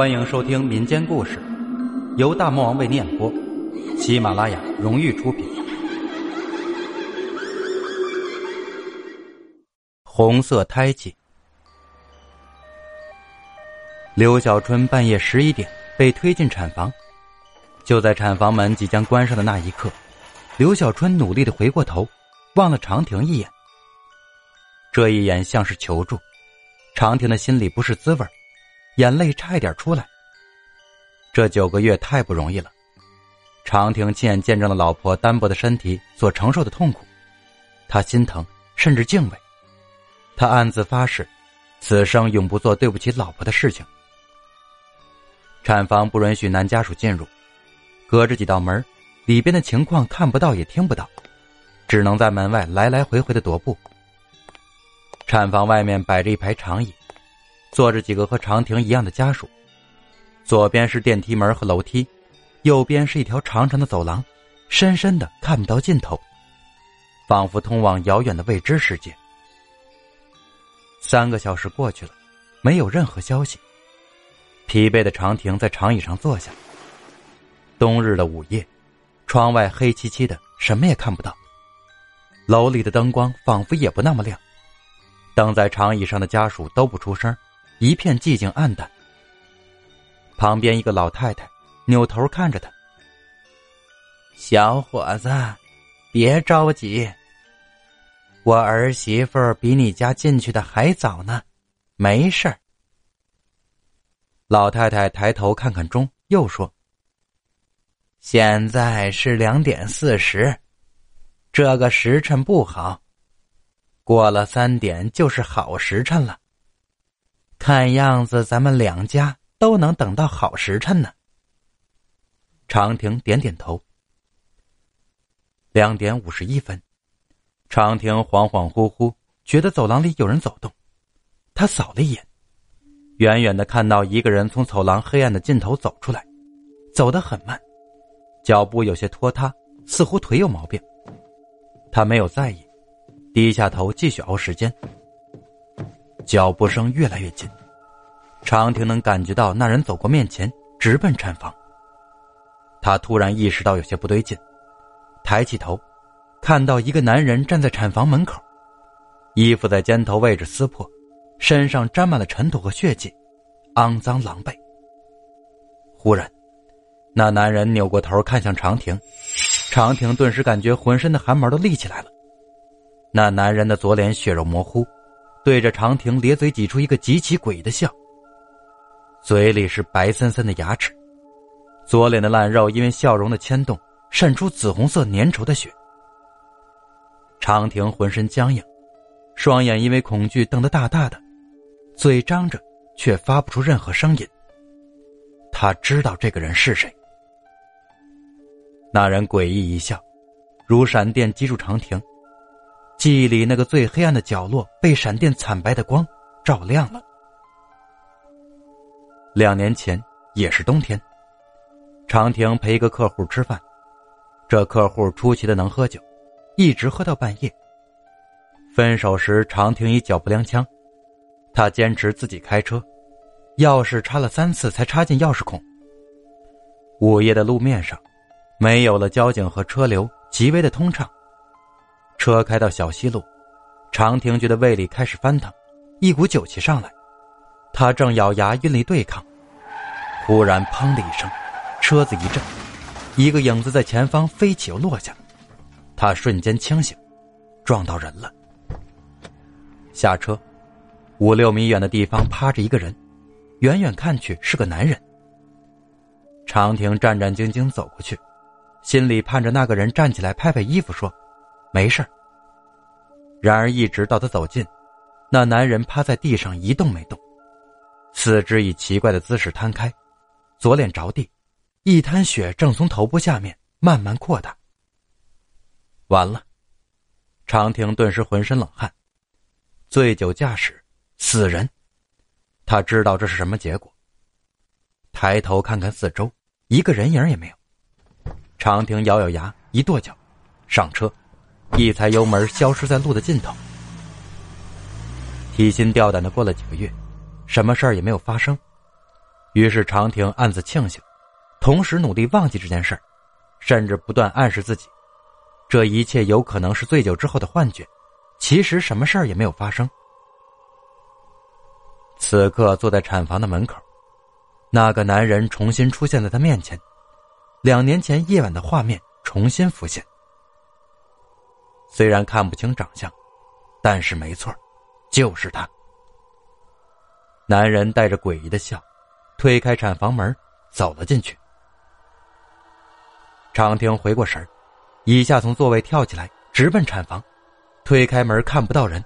欢迎收听民间故事，由大魔王为你演播，喜马拉雅荣誉出品。红色胎记。刘小春半夜十一点被推进产房，就在产房门即将关上的那一刻，刘小春努力的回过头，望了长亭一眼。这一眼像是求助，长亭的心里不是滋味儿眼泪差一点出来。这九个月太不容易了，长亭亲眼见证了老婆单薄的身体所承受的痛苦，他心疼，甚至敬畏。他暗自发誓，此生永不做对不起老婆的事情。产房不允许男家属进入，隔着几道门，里边的情况看不到也听不到，只能在门外来来回回的踱步。产房外面摆着一排长椅。坐着几个和长亭一样的家属，左边是电梯门和楼梯，右边是一条长长的走廊，深深的看不到尽头，仿佛通往遥远的未知世界。三个小时过去了，没有任何消息。疲惫的长亭在长椅上坐下。冬日的午夜，窗外黑漆漆的，什么也看不到。楼里的灯光仿佛也不那么亮。等在长椅上的家属都不出声。一片寂静暗淡。旁边一个老太太扭头看着他：“小伙子，别着急，我儿媳妇比你家进去的还早呢，没事儿。”老太太抬头看看钟，又说：“现在是两点四十，这个时辰不好，过了三点就是好时辰了。”看样子，咱们两家都能等到好时辰呢。长亭点点头。两点五十一分，长亭恍恍惚惚觉得走廊里有人走动，他扫了一眼，远远的看到一个人从走廊黑暗的尽头走出来，走得很慢，脚步有些拖沓，似乎腿有毛病。他没有在意，低下头继续熬时间。脚步声越来越近，长亭能感觉到那人走过面前，直奔产房。他突然意识到有些不对劲，抬起头，看到一个男人站在产房门口，衣服在肩头位置撕破，身上沾满了尘土和血迹，肮脏狼狈。忽然，那男人扭过头看向长亭，长亭顿时感觉浑身的汗毛都立起来了。那男人的左脸血肉模糊。对着长亭咧嘴挤出一个极其诡异的笑，嘴里是白森森的牙齿，左脸的烂肉因为笑容的牵动渗出紫红色粘稠的血。长亭浑身僵硬，双眼因为恐惧瞪得大大的，嘴张着却发不出任何声音。他知道这个人是谁。那人诡异一笑，如闪电击中长亭。记忆里那个最黑暗的角落被闪电惨白的光照亮了。两年前也是冬天，长亭陪一个客户吃饭，这客户出奇的能喝酒，一直喝到半夜。分手时，长亭一脚不踉跄，他坚持自己开车，钥匙插了三次才插进钥匙孔。午夜的路面上，没有了交警和车流，极为的通畅。车开到小西路，长亭觉得胃里开始翻腾，一股酒气上来，他正咬牙运力对抗，忽然砰的一声，车子一震，一个影子在前方飞起又落下，他瞬间清醒，撞到人了。下车，五六米远的地方趴着一个人，远远看去是个男人。长亭战战兢兢走过去，心里盼着那个人站起来拍拍衣服说。没事然而，一直到他走近，那男人趴在地上一动没动，四肢以奇怪的姿势摊开，左脸着地，一滩血正从头部下面慢慢扩大。完了，长亭顿时浑身冷汗。醉酒驾驶，死人，他知道这是什么结果。抬头看看四周，一个人影也没有。长亭咬咬牙，一跺脚，上车。一踩油门，消失在路的尽头。提心吊胆的过了几个月，什么事儿也没有发生。于是长亭暗自庆幸，同时努力忘记这件事甚至不断暗示自己，这一切有可能是醉酒之后的幻觉，其实什么事儿也没有发生。此刻坐在产房的门口，那个男人重新出现在他面前，两年前夜晚的画面重新浮现。虽然看不清长相，但是没错，就是他。男人带着诡异的笑，推开产房门，走了进去。长亭回过神一下从座位跳起来，直奔产房。推开门看不到人，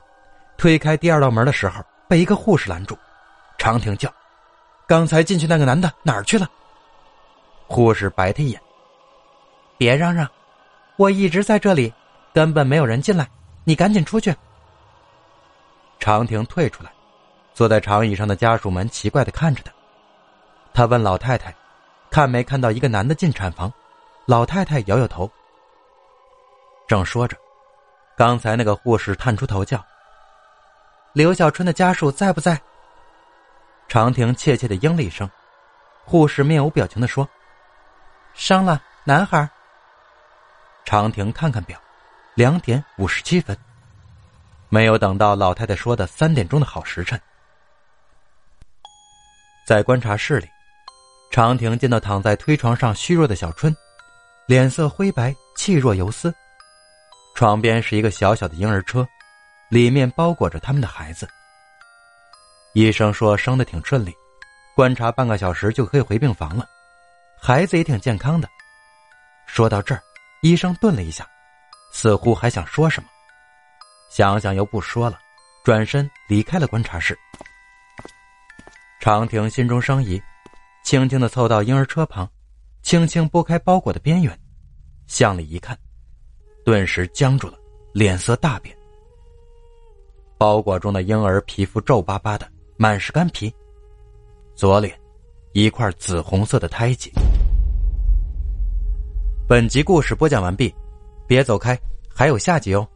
推开第二道门的时候，被一个护士拦住。长亭叫：“刚才进去那个男的哪儿去了？”护士白他一眼：“别嚷嚷，我一直在这里。”根本没有人进来，你赶紧出去。长亭退出来，坐在长椅上的家属们奇怪的看着他。他问老太太：“看没看到一个男的进产房？”老太太摇摇头。正说着，刚才那个护士探出头叫：“刘小春的家属在不在？”长亭怯怯的应了一声。护士面无表情的说：“生了男孩。”长亭看看表。两点五十七分，没有等到老太太说的三点钟的好时辰。在观察室里，长亭见到躺在推床上虚弱的小春，脸色灰白，气若游丝。床边是一个小小的婴儿车，里面包裹着他们的孩子。医生说生的挺顺利，观察半个小时就可以回病房了，孩子也挺健康的。说到这儿，医生顿了一下。似乎还想说什么，想想又不说了，转身离开了观察室。长亭心中生疑，轻轻的凑到婴儿车旁，轻轻拨开包裹的边缘，向里一看，顿时僵住了，脸色大变。包裹中的婴儿皮肤皱巴巴的，满是干皮，左脸一块紫红色的胎记。本集故事播讲完毕。别走开，还有下集哦。